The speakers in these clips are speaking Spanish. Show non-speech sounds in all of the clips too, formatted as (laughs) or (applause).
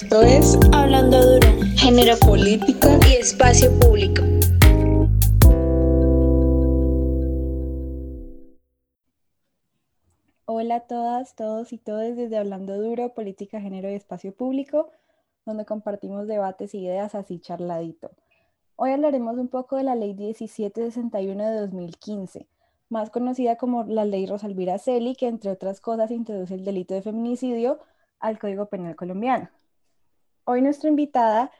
Esto es Hablando Duro, Género Política y Espacio Público. Hola a todas, todos y todas desde Hablando Duro, Política, Género y Espacio Público, donde compartimos debates y ideas así charladito. Hoy hablaremos un poco de la Ley 1761 de 2015, más conocida como la Ley Rosalvira Celi, que entre otras cosas introduce el delito de feminicidio al Código Penal colombiano. Hoy nuestra invitada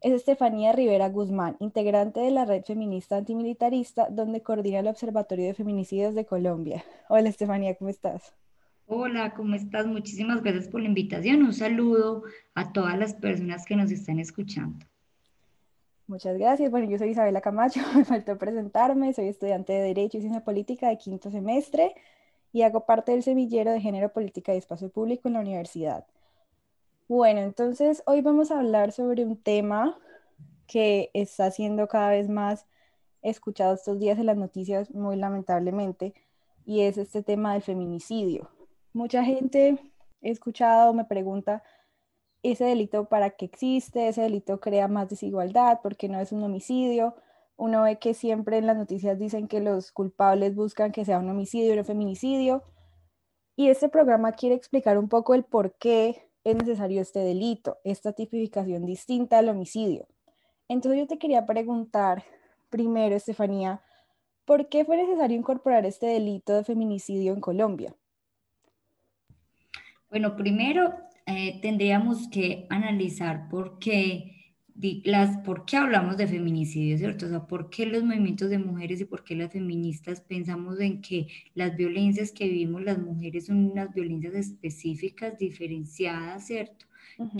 es Estefanía Rivera Guzmán, integrante de la Red Feminista Antimilitarista, donde coordina el Observatorio de Feminicidios de Colombia. Hola Estefanía, ¿cómo estás? Hola, ¿cómo estás? Muchísimas gracias por la invitación. Un saludo a todas las personas que nos están escuchando. Muchas gracias. Bueno, yo soy Isabela Camacho, (laughs) me faltó presentarme, soy estudiante de Derecho y Ciencia Política de quinto semestre y hago parte del semillero de Género, Política y Espacio Público en la universidad. Bueno, entonces hoy vamos a hablar sobre un tema que está siendo cada vez más escuchado estos días en las noticias, muy lamentablemente, y es este tema del feminicidio. Mucha gente he escuchado, me pregunta, ¿ese delito para qué existe? ¿Ese delito crea más desigualdad? porque no es un homicidio? Uno ve que siempre en las noticias dicen que los culpables buscan que sea un homicidio y un feminicidio. Y este programa quiere explicar un poco el por qué es necesario este delito, esta tipificación distinta al homicidio. Entonces yo te quería preguntar primero, Estefanía, ¿por qué fue necesario incorporar este delito de feminicidio en Colombia? Bueno, primero eh, tendríamos que analizar por qué las, ¿por qué hablamos de feminicidio, cierto? O sea, ¿por qué los movimientos de mujeres y por qué las feministas pensamos en que las violencias que vivimos las mujeres son unas violencias específicas, diferenciadas, cierto?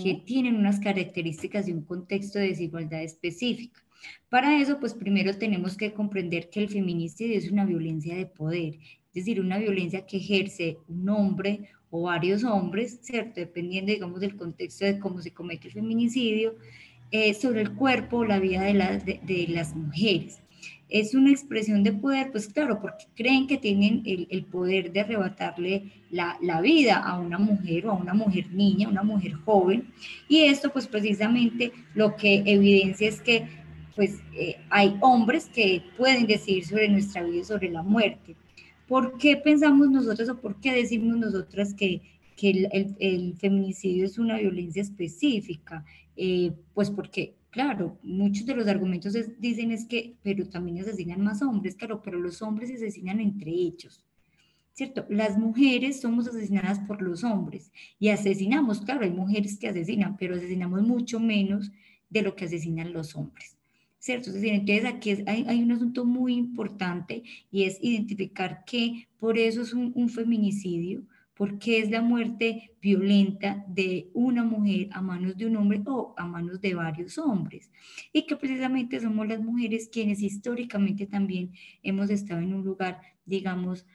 Que tienen unas características y un contexto de desigualdad específica. Para eso, pues primero tenemos que comprender que el feminicidio es una violencia de poder, es decir, una violencia que ejerce un hombre o varios hombres, ¿cierto? Dependiendo, digamos, del contexto de cómo se comete el feminicidio, eh, sobre el cuerpo, la vida de, de, las mujeres. Es una expresión de poder, pues claro, porque creen que tienen el, el poder de arrebatarle la, la, vida a una mujer o a una mujer niña, una mujer joven. Y esto pues precisamente lo que evidencia es que pues eh, hay hombres que pueden decidir sobre nuestra vida y sobre la muerte. ¿Por qué pensamos nosotros o por qué decimos nosotras que, que el, el, feminicidio es una violencia específica? Eh, pues porque, claro, muchos de los argumentos dicen es que, pero también asesinan más hombres, claro, pero los hombres se asesinan entre ellos. ¿Cierto? Las mujeres somos asesinadas por los hombres y asesinamos, claro, hay mujeres que asesinan, pero asesinamos mucho menos de lo que asesinan los hombres. ¿Cierto? entonces aquí hay, hay, un asunto muy importante y es identificar que por eso es un feminicidio, porque es la muerte violenta de una mujer a manos de un hombre o a manos de varios hombres. Y que precisamente somos las mujeres quienes históricamente también hemos estado en un lugar, digamos,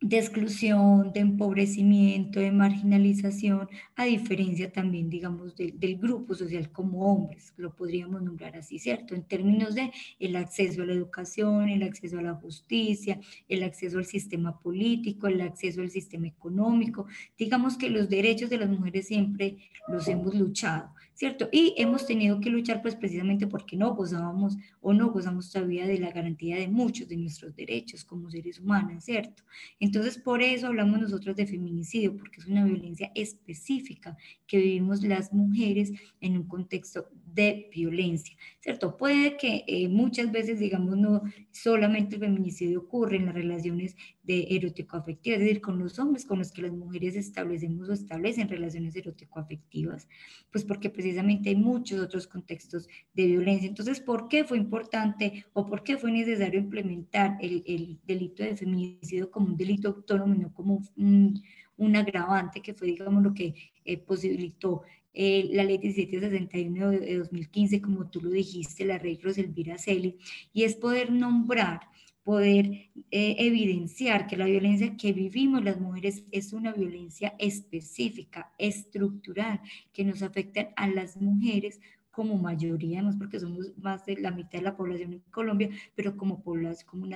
de exclusión, de empobrecimiento, de marginalización, a diferencia también, digamos, del grupo social como hombres, lo podríamos nombrar así, ¿cierto? En términos de el acceso a la educación, el acceso a la justicia, el acceso al sistema político, el acceso al sistema económico, digamos que los derechos de las mujeres siempre los hemos luchado. ¿Cierto? Y hemos tenido que luchar pues precisamente porque no gozábamos o no gozamos todavía de la garantía de muchos de nuestros derechos como seres humanos, ¿cierto? Entonces por eso hablamos nosotros de feminicidio, porque es una violencia específica que vivimos las mujeres en un contexto de violencia, ¿cierto? Puede que eh, muchas veces, digamos, no solamente el feminicidio ocurre en las relaciones de erótico-afectivas, es decir, con los hombres con los que las mujeres establecemos o establecen relaciones erótico-afectivas, pues porque precisamente hay muchos otros contextos de violencia. Entonces, ¿por qué fue importante o por qué fue necesario implementar el, el delito de feminicidio como un delito autónomo y no como un, un agravante que fue, digamos, lo que eh, posibilitó eh, la ley 1761 de 2015, como tú lo dijiste, la ley Roselvira Celi, y es poder nombrar poder eh, evidenciar que la violencia que vivimos las mujeres es una violencia específica, estructural, que nos afecta a las mujeres como mayoría, no porque somos más de la mitad de la población en Colombia, pero como población, como,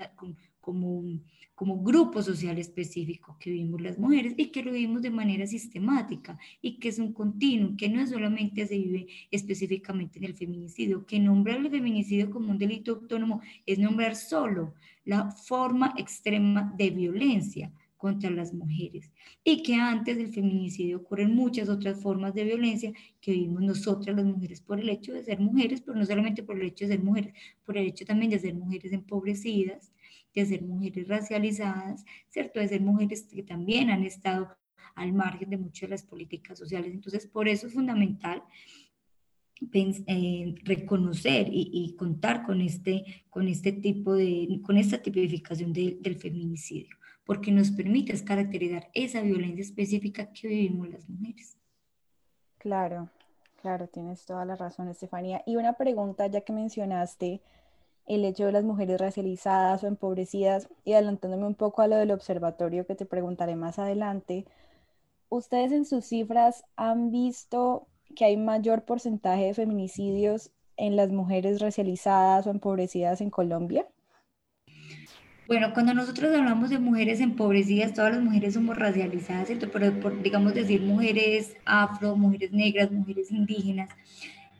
como como grupo social específico que vivimos las mujeres y que lo vivimos de manera sistemática y que es un continuo, que no solamente se vive específicamente en el feminicidio, que nombrar el feminicidio como un delito autónomo es nombrar solo la forma extrema de violencia contra las mujeres y que antes del feminicidio ocurren muchas otras formas de violencia que vivimos nosotras las mujeres por el hecho de ser mujeres, pero no solamente por el hecho de ser mujeres, por el hecho también de ser mujeres empobrecidas, de ser mujeres racializadas, ¿cierto? De ser mujeres que también han estado al margen de muchas de las políticas sociales. Entonces, por eso es fundamental eh, reconocer y, contar con este, con este tipo de, con esta tipificación del feminicidio porque nos permite caracterizar esa violencia específica que vivimos las mujeres. Claro, claro, tienes toda la razón, Estefanía. Y una pregunta, ya que mencionaste el hecho de las mujeres racializadas o empobrecidas, y adelantándome un poco a lo del observatorio que te preguntaré más adelante, ¿ustedes en sus cifras han visto que hay mayor porcentaje de feminicidios en las mujeres racializadas o empobrecidas en Colombia? Bueno, cuando nosotros hablamos de mujeres empobrecidas, todas las mujeres somos racializadas, ¿cierto? Pero digamos decir mujeres afro, mujeres negras, mujeres indígenas.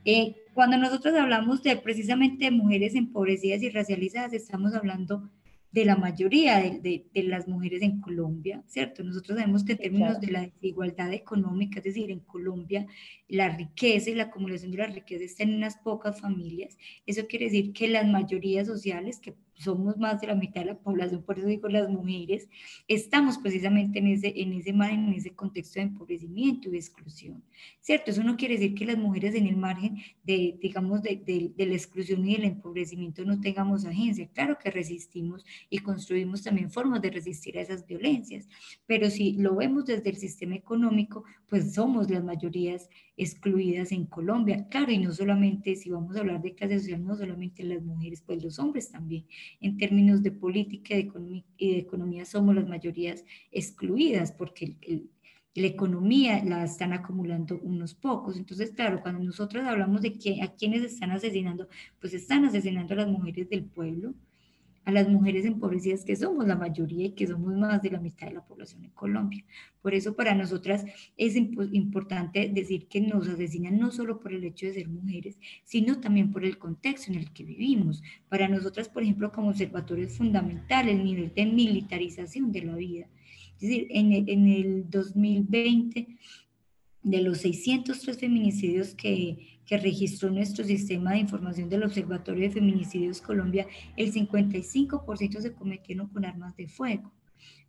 Eh, cuando nosotros hablamos de precisamente de mujeres empobrecidas y racializadas, estamos hablando de la mayoría de, de, las mujeres en Colombia, ¿cierto? Nosotros sabemos que en términos de la desigualdad económica, es decir, en Colombia, la riqueza y la acumulación de la riqueza está en unas pocas familias. Eso quiere decir que las mayorías sociales, que somos más de la mitad de la población, por eso digo las mujeres, estamos precisamente en ese, en ese margen, en ese contexto de empobrecimiento y de exclusión, ¿cierto? Eso no quiere decir que las mujeres en el margen de, digamos, de, de, de la exclusión y del empobrecimiento no tengamos agencia. Claro que resistimos y construimos también formas de resistir a esas violencias, pero si lo vemos desde el sistema económico, pues somos las mayorías excluidas en Colombia. Claro, y no solamente, si vamos a hablar de clase social, no solamente las mujeres, pues los hombres también. En términos de política y de economía, somos las mayorías excluidas porque la economía la están acumulando unos pocos. Entonces, claro, cuando nosotros hablamos de que, a quienes están asesinando, pues están asesinando a las mujeres del pueblo, a las mujeres empobrecidas que somos la mayoría y que somos más de la mitad de la población en Colombia. Por eso para nosotras es importante decir que nos asesinan no solo por el hecho de ser mujeres, sino también por el contexto en el que vivimos. Para nosotras, por ejemplo, como observatorio es fundamental el nivel de militarización de la vida. Es decir, en el, en el 2020, de los 603 feminicidios que, que registró nuestro sistema de información del Observatorio de Feminicidios Colombia, el 55% se cometieron con armas de fuego.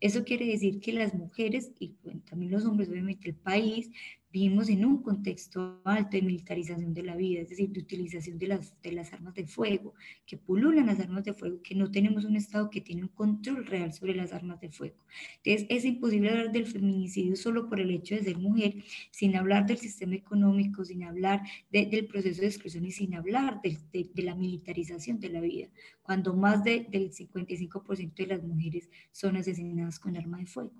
Eso quiere decir que las mujeres y también los hombres, obviamente el país, vivimos en un contexto alto de militarización de la vida, es decir, de utilización de las, de las armas de fuego, que pululan las armas de fuego, que no tenemos un Estado que tiene un control real sobre las armas de fuego. Entonces, es imposible hablar del feminicidio solo por el hecho de ser mujer, sin hablar del sistema económico, sin hablar del proceso de exclusión y sin hablar de, de, la militarización de la vida, cuando más del 55% de las mujeres son asesinadas con arma de fuego.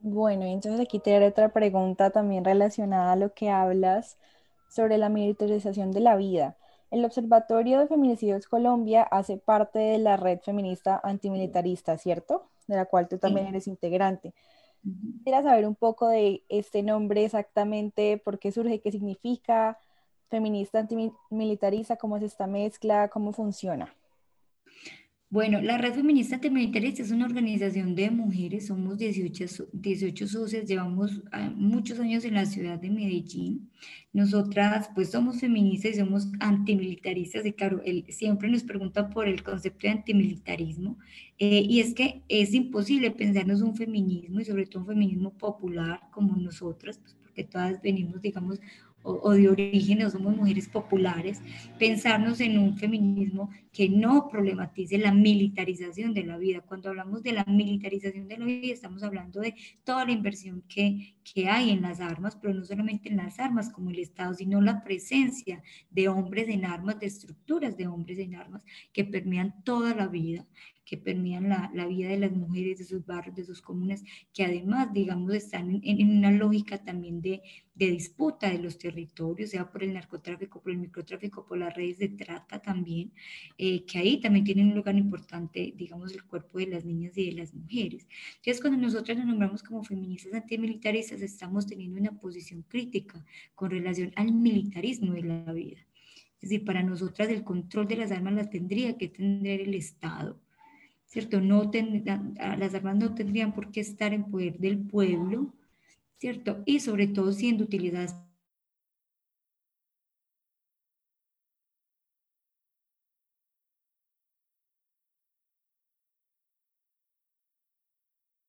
Bueno, y entonces aquí te haré otra pregunta también relacionada a lo que hablas sobre la militarización de la vida. El Observatorio de Feminicidios Colombia hace parte de la red feminista antimilitarista, ¿cierto? De la cual tú también eres integrante. Quisiera saber un poco de este nombre exactamente, por qué surge, qué significa, feminista antimilitarista, cómo es esta mezcla, cómo funciona. Bueno, la Red Feminista Antimilitarista es una organización de mujeres, somos 18, 18 socias, llevamos ah, muchos años en la ciudad de Medellín. Nosotras pues somos feministas y somos antimilitaristas y claro, él siempre nos pregunta por el concepto de antimilitarismo eh, y es que es imposible pensarnos un feminismo y sobre todo un feminismo popular como nosotras, pues porque todas venimos, digamos, o, de origen o somos mujeres populares, pensarnos en un feminismo que no problematice la militarización de la vida. Cuando hablamos de la militarización de la vida, estamos hablando de toda la inversión que, que hay en las armas, pero no solamente en las armas como el Estado, sino la presencia de hombres en armas, de estructuras de hombres en armas que permean toda la vida que permean la, la, vida de las mujeres, de sus barrios, de sus comunas, que además, digamos, están en, una lógica también de, de, disputa de los territorios, sea por el narcotráfico, por el microtráfico, por las redes de trata también, eh, que ahí también tienen un lugar importante, digamos, el cuerpo de las niñas y de las mujeres. Entonces, cuando nosotras nos nombramos como feministas antimilitaristas, estamos teniendo una posición crítica con relación al militarismo de la vida. Es decir, para nosotras el control de las armas las tendría que tener el Estado, ¿cierto? No las armas no tendrían por qué estar en poder del pueblo, ¿cierto? Y sobre todo siendo utilizadas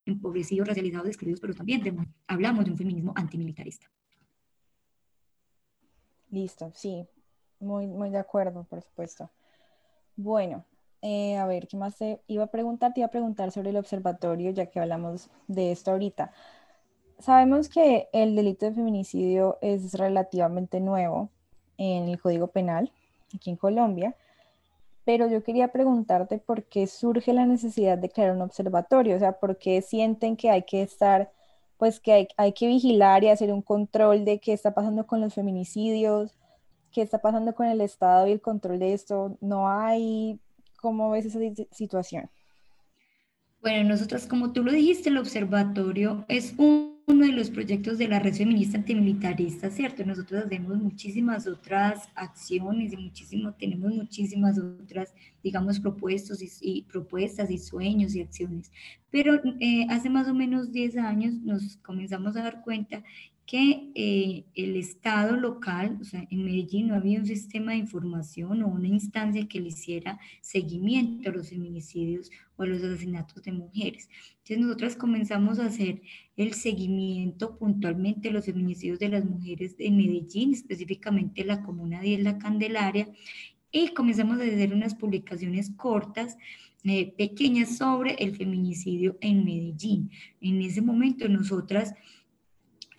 empobrecidos, racializados, excluidos, pero también hablamos de un feminismo antimilitarista. Listo, sí, muy, muy de acuerdo, por supuesto. Bueno, eh, a ver, ¿qué más te iba a preguntar? Te iba a preguntar sobre el observatorio, ya que hablamos de esto ahorita. Sabemos que el delito de feminicidio es relativamente nuevo en el Código Penal, aquí en Colombia, pero yo quería preguntarte por qué surge la necesidad de crear un observatorio, o sea, por qué sienten que hay que estar, pues que hay, hay que vigilar y hacer un control de qué está pasando con los feminicidios, qué está pasando con el Estado y el control de esto? ¿No hay? ¿Cómo ves esa situación? Bueno, nosotros, como tú lo dijiste, el observatorio es uno de los proyectos de la red feminista antimilitarista, ¿cierto? Nosotros hacemos muchísimas otras acciones y muchísimo, tenemos muchísimas otras, digamos, propuestos y, propuestas y sueños y acciones. Pero eh, hace más o menos 10 años nos comenzamos a dar cuenta que eh, el Estado local, o sea, en Medellín no había un sistema de información o una instancia que le hiciera seguimiento a los feminicidios o a los asesinatos de mujeres. Entonces nosotras comenzamos a hacer el seguimiento puntualmente de los feminicidios de las mujeres en Medellín, específicamente la comuna 10 La Candelaria, y comenzamos a hacer unas publicaciones cortas eh, pequeñas sobre el feminicidio en Medellín. En ese momento nosotras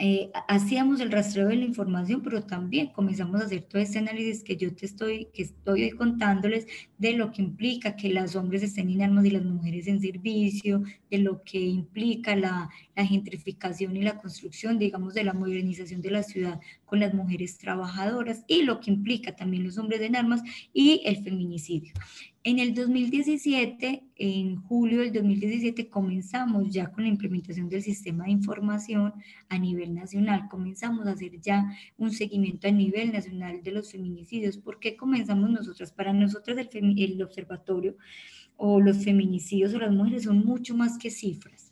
eh, hacíamos el rastreo de la información, pero también comenzamos a hacer todo este análisis que yo te estoy, que estoy hoy contándoles de lo que implica que los hombres estén en armas y las mujeres en servicio, de lo que implica la, la gentrificación y la construcción, digamos, de la modernización de la ciudad con las mujeres trabajadoras y lo que implica también los hombres en armas y el feminicidio. En el 2017, en julio del 2017, comenzamos ya con la implementación del sistema de información a nivel nacional. Comenzamos a hacer ya un seguimiento a nivel nacional de los feminicidios. ¿Por qué comenzamos nosotras? Para nosotras el, el observatorio o los feminicidios o las mujeres son mucho más que cifras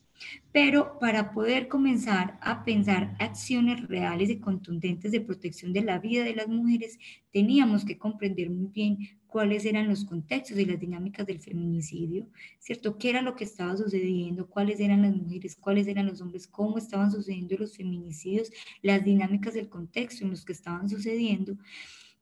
pero para poder comenzar a pensar acciones reales y contundentes de protección de la vida de las mujeres, teníamos que comprender muy bien cuáles eran los contextos y las dinámicas del feminicidio, ¿cierto? ¿Qué era lo que estaba sucediendo? ¿Cuáles eran las mujeres? ¿Cuáles eran los hombres? ¿Cómo estaban sucediendo los feminicidios? Las dinámicas del contexto en los que estaban sucediendo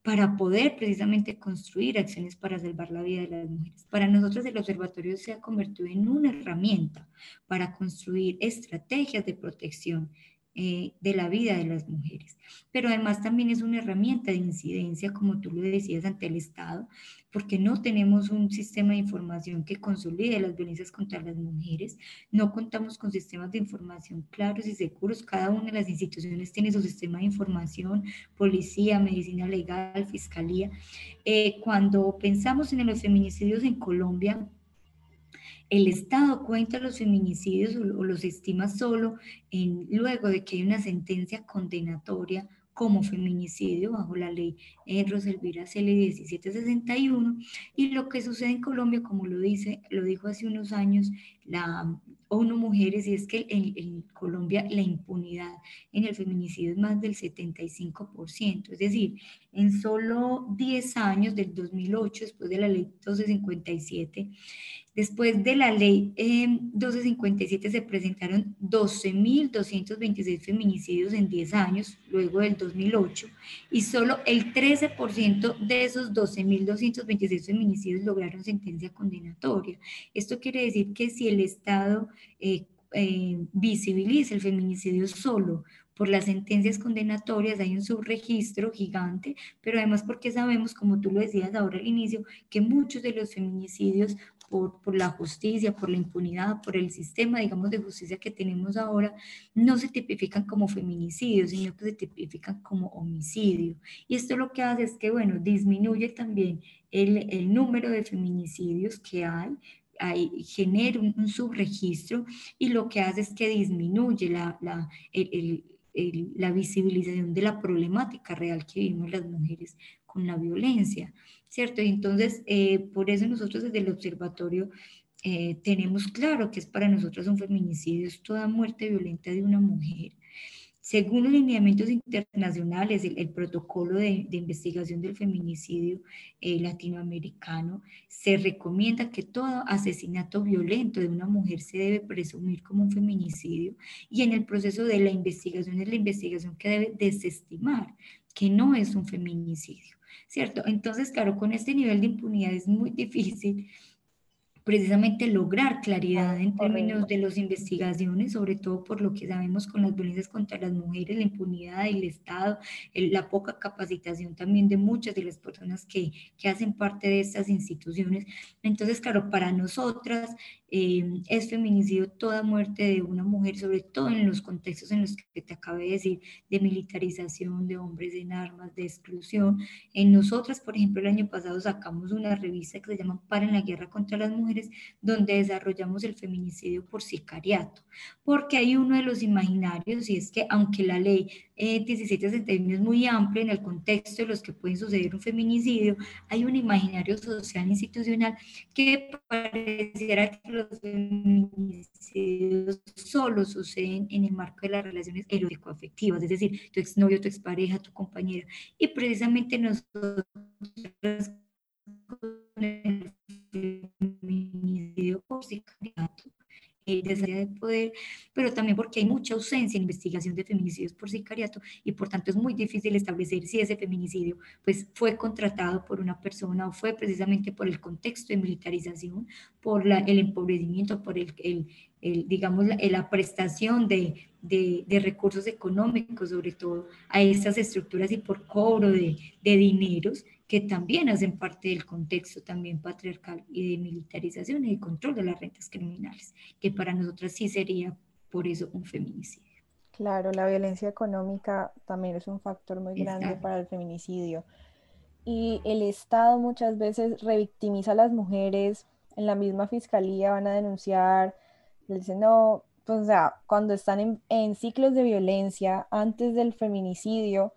para poder precisamente construir acciones para salvar la vida de las mujeres. Para nosotros el observatorio se ha convertido en una herramienta para construir estrategias de protección eh, de la vida de las mujeres. Pero además también es una herramienta de incidencia, como tú lo decías, ante el Estado, porque no tenemos un sistema de información que consolide las violencias contra las mujeres, no contamos con sistemas de información claros y seguros, cada una de las instituciones tiene su sistema de información, policía, medicina legal, fiscalía. Eh, cuando pensamos en los feminicidios en Colombia, el Estado cuenta los feminicidios o, los estima solo en, luego de que hay una sentencia condenatoria como feminicidio bajo la ley Roselvira CL 1761 y lo que sucede en Colombia, como lo dice, lo dijo hace unos años la ONU Mujeres, y es que en, Colombia la impunidad en el feminicidio es más del 75%, es decir, en solo 10 años, del 2008, después de la ley 1257, Después de la ley 1257 em, se presentaron 12.226 feminicidios en 10 años, luego del 2008, y solo el 13% de esos 12.226 feminicidios lograron sentencia condenatoria. Esto quiere decir que si el Estado eh, eh, visibiliza el feminicidio solo por las sentencias condenatorias, hay un subregistro gigante, pero además porque sabemos, como tú lo decías ahora al inicio, que muchos de los feminicidios por, por la justicia, por la impunidad, por el sistema, digamos, de justicia que tenemos ahora, no se tipifican como feminicidio, sino que se tipifican como homicidio. Y esto lo que hace es que, bueno, disminuye también el, el número de feminicidios que hay, hay, genera un, subregistro y lo que hace es que disminuye la, la, el, el, la visibilización de la problemática real que vivimos las mujeres con la violencia, ¿cierto? Y entonces, eh, por eso nosotros desde el observatorio eh, tenemos claro que es para nosotros un feminicidio, es toda muerte violenta de una mujer según los lineamientos internacionales, el, protocolo de, investigación del feminicidio eh, latinoamericano, se recomienda que todo asesinato violento de una mujer se debe presumir como un feminicidio y en el proceso de la investigación es la investigación que debe desestimar que no es un feminicidio, ¿cierto? Entonces, claro, con este nivel de impunidad es muy (laughs) difícil precisamente lograr claridad en términos de las investigaciones, sobre todo por lo que sabemos con las violencias contra las mujeres, la impunidad del Estado, la poca capacitación también de muchas de las personas que, que hacen parte de estas instituciones. Entonces, claro, para nosotras Em, es feminicidio toda muerte de una mujer, sobre todo en los contextos en los que te acabé de decir, de militarización, de hombres en armas, de exclusión. En nosotras, por ejemplo, el año pasado sacamos una revista que se llama Para en la Guerra contra las Mujeres, donde desarrollamos el feminicidio por sicariato, porque hay uno de los imaginarios y es que aunque la ley eh, 1761 es muy amplia en el contexto de los que pueden suceder un feminicidio, hay un imaginario social institucional que pareciera que los feminicidios solo suceden en el marco de las relaciones erótico-afectivas, es decir, tu exnovio, tu expareja, tu compañera. Y precisamente nosotros feminicidio por sicariato eh, de poder, pero también porque hay mucha ausencia en investigación de feminicidios por sicariato y por tanto es muy difícil establecer si ese feminicidio pues fue contratado por una persona o fue precisamente por el contexto de militarización, por la, el empobrecimiento, por el, el, el digamos, la, la prestación de, de, de, recursos económicos, sobre todo a estas estructuras y por cobro de, de dineros que también hacen parte del contexto también patriarcal y de militarización y de control de las rentas criminales, que para nosotras sí sería por eso un feminicidio. Claro, la violencia económica también es un factor muy grande para el feminicidio. Y el Estado muchas veces revictimiza a las mujeres, en la misma fiscalía van a denunciar, le dicen, no, pues o sea, cuando están en, en ciclos de violencia antes del feminicidio,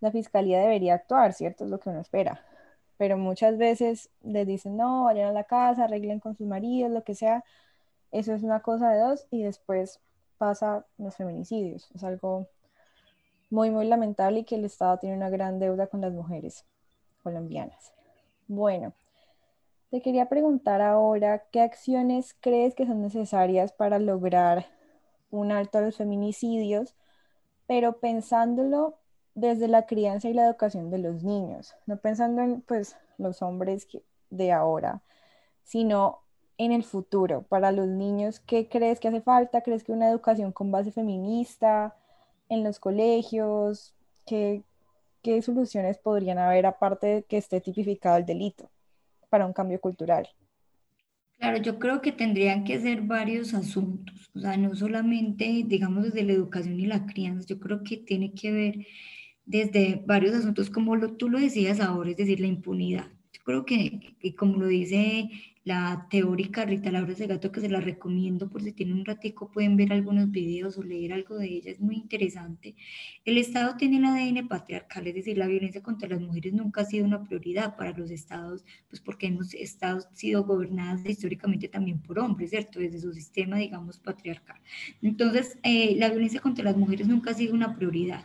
la fiscalía debería actuar, ¿cierto? Es lo que uno espera. Pero muchas veces les dicen, no, vayan a la casa, arreglen con sus maridos, lo que sea. Eso es una cosa de dos y después pasa los feminicidios. Es algo muy, muy lamentable y que el Estado tiene una gran deuda con las mujeres colombianas. Bueno, te quería preguntar ahora, ¿qué acciones crees que son necesarias para lograr un alto a los feminicidios? Pero pensándolo desde la crianza y la educación de los niños, no pensando en pues los hombres de ahora, sino en el futuro, para los niños, ¿qué crees que hace falta? ¿Crees que una educación con base feminista en los colegios? ¿Qué, qué soluciones podrían haber aparte de que esté tipificado el delito para un cambio cultural? Claro, yo creo que tendrían que ser varios asuntos, o sea, no solamente, digamos, desde la educación y la crianza, yo creo que tiene que ver desde varios asuntos, como lo, tú lo decías ahora, es decir, la impunidad. Yo creo que, que como lo dice la teórica Rita Laura Segato, que se la recomiendo por si tienen un ratico, pueden ver algunos videos o leer algo de ella, es muy interesante. El Estado tiene el ADN patriarcal, es decir, la violencia contra las mujeres nunca ha sido una prioridad para los estados, pues porque hemos estado sido gobernadas históricamente también por hombres, ¿cierto? Desde su sistema, digamos, patriarcal. Entonces, eh, la violencia contra las mujeres nunca ha sido una prioridad.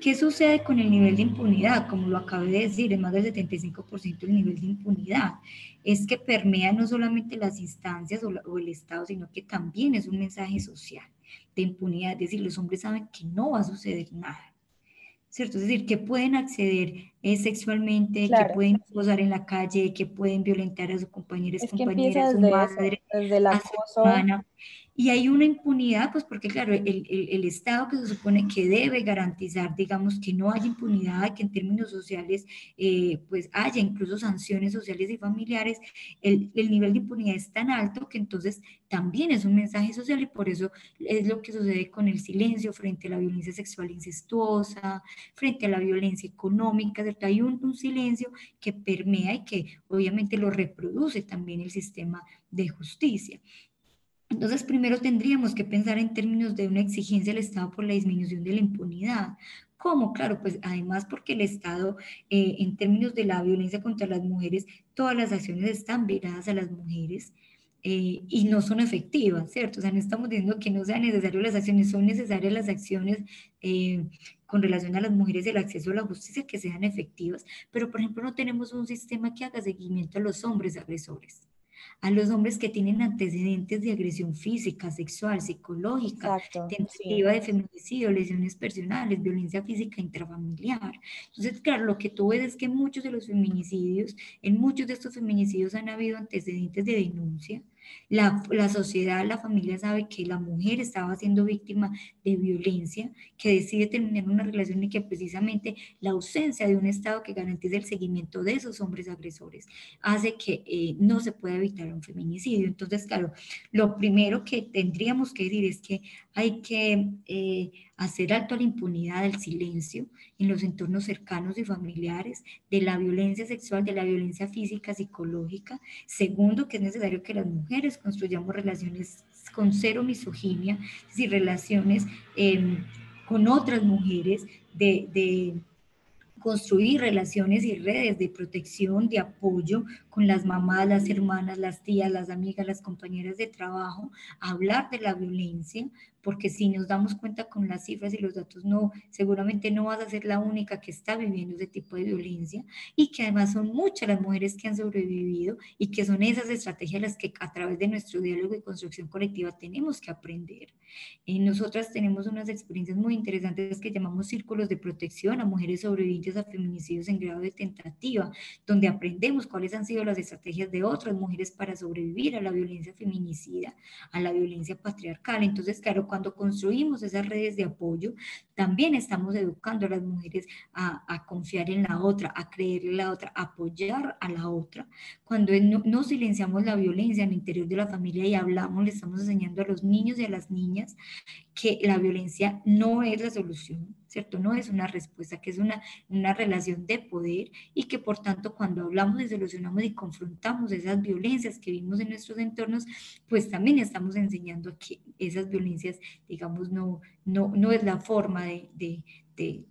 ¿Qué sucede con el nivel de impunidad? Como lo acabé de decir, es más del 75% el nivel de impunidad. Es que permea no solamente las instancias o, el Estado, sino que también es un mensaje social de impunidad. Es decir, los hombres saben que no va a suceder nada. ¿Cierto? Es decir, que pueden acceder eh, sexualmente, que pueden posar en la calle, que pueden violentar a su compañera, es compañera, a su madre, desde la a su hermana. Y hay una impunidad, pues porque claro, el, el, el, Estado que se supone que debe garantizar, digamos, que no haya impunidad, que en términos sociales, eh, pues haya incluso sanciones sociales y familiares, el, el, nivel de impunidad es tan alto que entonces también es un mensaje social y por eso es lo que sucede con el silencio frente a la violencia sexual incestuosa, frente a la violencia económica. Hay un, un silencio que permea y que obviamente lo reproduce también el sistema de justicia. Entonces, primero tendríamos que pensar en términos de una exigencia del Estado por la disminución de la impunidad. ¿Cómo? Claro, pues además porque el Estado, eh, en términos de la violencia contra las mujeres, todas las acciones están viradas a las mujeres eh, y no son efectivas, ¿cierto? O sea, no estamos diciendo que no sean necesarias las acciones, son necesarias las acciones eh, con relación a las mujeres, el acceso a la justicia, que sean efectivas, pero por ejemplo no tenemos un sistema que haga seguimiento a los hombres agresores a los hombres que tienen antecedentes de agresión física, sexual, psicológica, tentativa de feminicidio, lesiones personales, violencia física intrafamiliar. Entonces, claro, lo que tú ves es que muchos de los feminicidios, en muchos de estos feminicidios han habido antecedentes de denuncia, la, la, sociedad, la familia sabe que la mujer estaba siendo víctima de violencia, que decide terminar una relación y que precisamente la ausencia de un Estado que garantice el seguimiento de esos hombres agresores hace que eh, no se pueda evitar un feminicidio. Entonces, claro, lo primero que tendríamos que decir es que hay que eh, hacer alto a la impunidad del silencio en los entornos cercanos y familiares, de la violencia sexual, de la violencia física, psicológica. Segundo, que es necesario que las mujeres construyamos relaciones con cero misoginia, es relaciones em, con otras mujeres de construir relaciones y redes de protección, de apoyo con las mamás, las hermanas, las tías, las amigas, las compañeras de trabajo, hablar de la violencia, porque si nos damos cuenta con las cifras y los datos, no, seguramente no vas a ser la única que está viviendo ese tipo de violencia y que además son muchas las mujeres que han sobrevivido y que son esas estrategias las que a través de nuestro diálogo y construcción colectiva tenemos que aprender. Y nosotras tenemos unas experiencias muy interesantes que llamamos círculos de protección a mujeres sobrevivientes a feminicidios en grado de tentativa, donde aprendemos cuáles han sido las estrategias de otras mujeres para sobrevivir a la violencia feminicida, a la violencia patriarcal. Entonces, claro, cuando construimos esas redes de apoyo, también estamos educando a las mujeres a, confiar en la otra, a creer en la otra, a apoyar a la otra. Cuando no, silenciamos la violencia en el interior de la familia y hablamos, le estamos enseñando a los niños y a las niñas que la violencia no es la solución, ¿cierto? No es una respuesta, que es una, una relación de poder y que por tanto cuando hablamos y solucionamos y confrontamos esas violencias que vimos en nuestros entornos, pues también estamos enseñando que esas violencias, digamos, no, no, no es la forma de, de,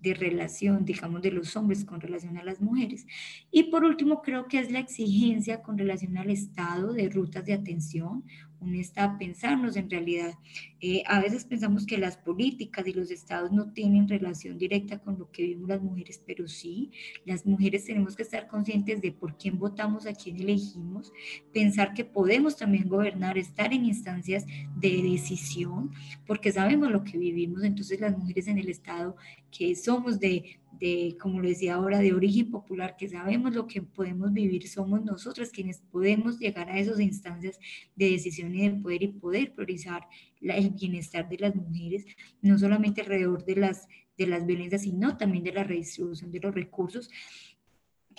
de, relación, digamos, de los hombres con relación a las mujeres. Y por último, creo que es la exigencia con relación al Estado de rutas de atención. Uno está a pensarnos en realidad, eh, a veces pensamos que las políticas y los estados no tienen relación directa con lo que vivimos las mujeres, pero sí, las mujeres tenemos que estar conscientes de por quién votamos, a quién elegimos, pensar que podemos también gobernar, estar en instancias de decisión, porque sabemos lo que vivimos, entonces las mujeres en el estado que somos de, de, como lo decía ahora, de origen popular, que sabemos lo que podemos vivir, somos nosotras quienes podemos llegar a esas instancias de decisión y de poder y poder priorizar el bienestar de las mujeres, no solamente alrededor de las, de las violencias, sino también de la redistribución de los recursos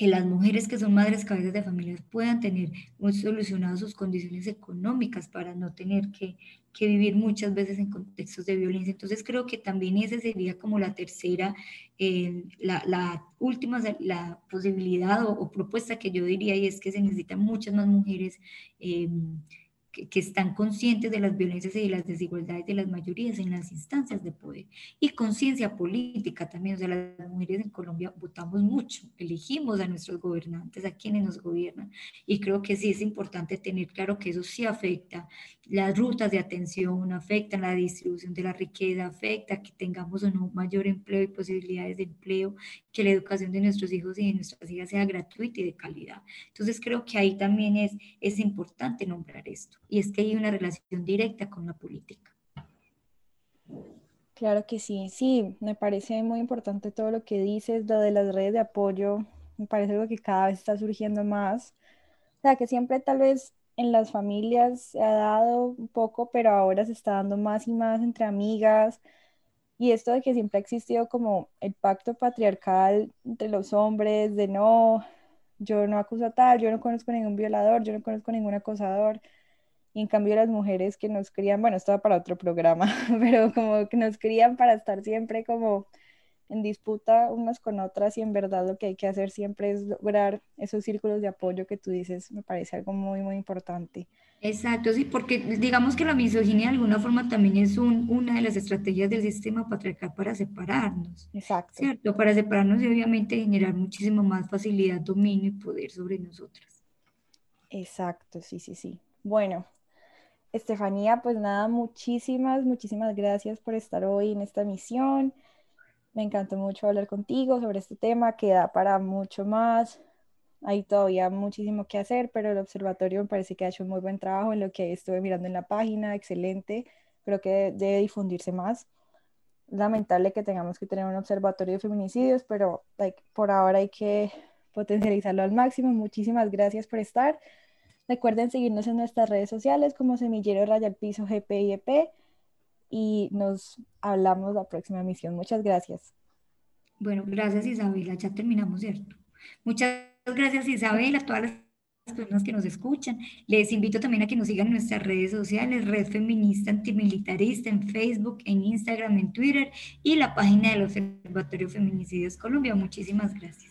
que las mujeres que son madres cabezas de familias puedan tener solucionadas sus condiciones económicas para no tener que, que, vivir muchas veces en contextos de violencia. Entonces creo que también esa sería como la tercera, la, última, la posibilidad o, propuesta que yo diría y es que se necesitan muchas más mujeres. Eh, que, están conscientes de las violencias y de las desigualdades de las mayorías en las instancias de poder. Y conciencia política también, o sea, las mujeres en Colombia votamos mucho, elegimos a nuestros gobernantes, a quienes nos gobiernan, y creo que sí es importante tener claro que eso sí afecta las rutas de atención, afecta la distribución de la riqueza, afecta que tengamos o no mayor empleo y posibilidades de empleo, que la educación de nuestros hijos y de nuestras hijas sea gratuita y de calidad. Entonces creo que ahí también es, es importante nombrar esto y es que hay una relación directa con la política. Claro que sí, sí, me parece muy importante todo lo que dices, lo de las redes de apoyo, me parece algo que cada vez está surgiendo más. O sea, que siempre tal vez en las familias se ha dado un poco, pero ahora se está dando más y más entre amigas. Y esto de que siempre ha existido como el pacto patriarcal entre los hombres, de no, yo no acuso a tal, yo no conozco ningún violador, yo no conozco ningún acosador. Y en cambio las mujeres que nos crían, bueno, esto va para otro programa, (laughs) pero como que nos crían para estar siempre como en disputa unas con otras y en verdad lo que hay que hacer siempre es lograr esos círculos de apoyo que tú dices, me parece algo muy, muy importante. Exacto, sí, porque digamos que la misoginia de alguna forma también es un, una de las estrategias del sistema patriarcal para separarnos. Exacto. ¿Cierto? Para separarnos y obviamente generar muchísimo más facilidad, dominio y poder sobre nosotras. Exacto, sí, sí, sí. Bueno, Estefanía, pues nada, muchísimas, muchísimas gracias por estar hoy en esta misión. Me encantó mucho hablar contigo sobre este tema, que da para mucho más. Hay todavía muchísimo que hacer, pero el observatorio me parece que ha hecho un muy buen trabajo en lo que estuve mirando en la página, excelente. Creo que debe difundirse más. Lamentable que tengamos que tener un observatorio de feminicidios, pero por ahora hay que potencializarlo al máximo. Muchísimas gracias por estar. Recuerden seguirnos en nuestras redes sociales como Semillero Raya al Piso GPIEP y nos hablamos la próxima misión. Muchas gracias. Bueno, gracias Isabela, ya terminamos, ¿cierto? Muchas gracias Isabela, a todas las personas que nos escuchan. Les invito también a que nos sigan en nuestras redes sociales, Red Feminista Antimilitarista en Facebook, en Instagram, en Twitter y la página del Observatorio Feminicidios Colombia. Muchísimas gracias.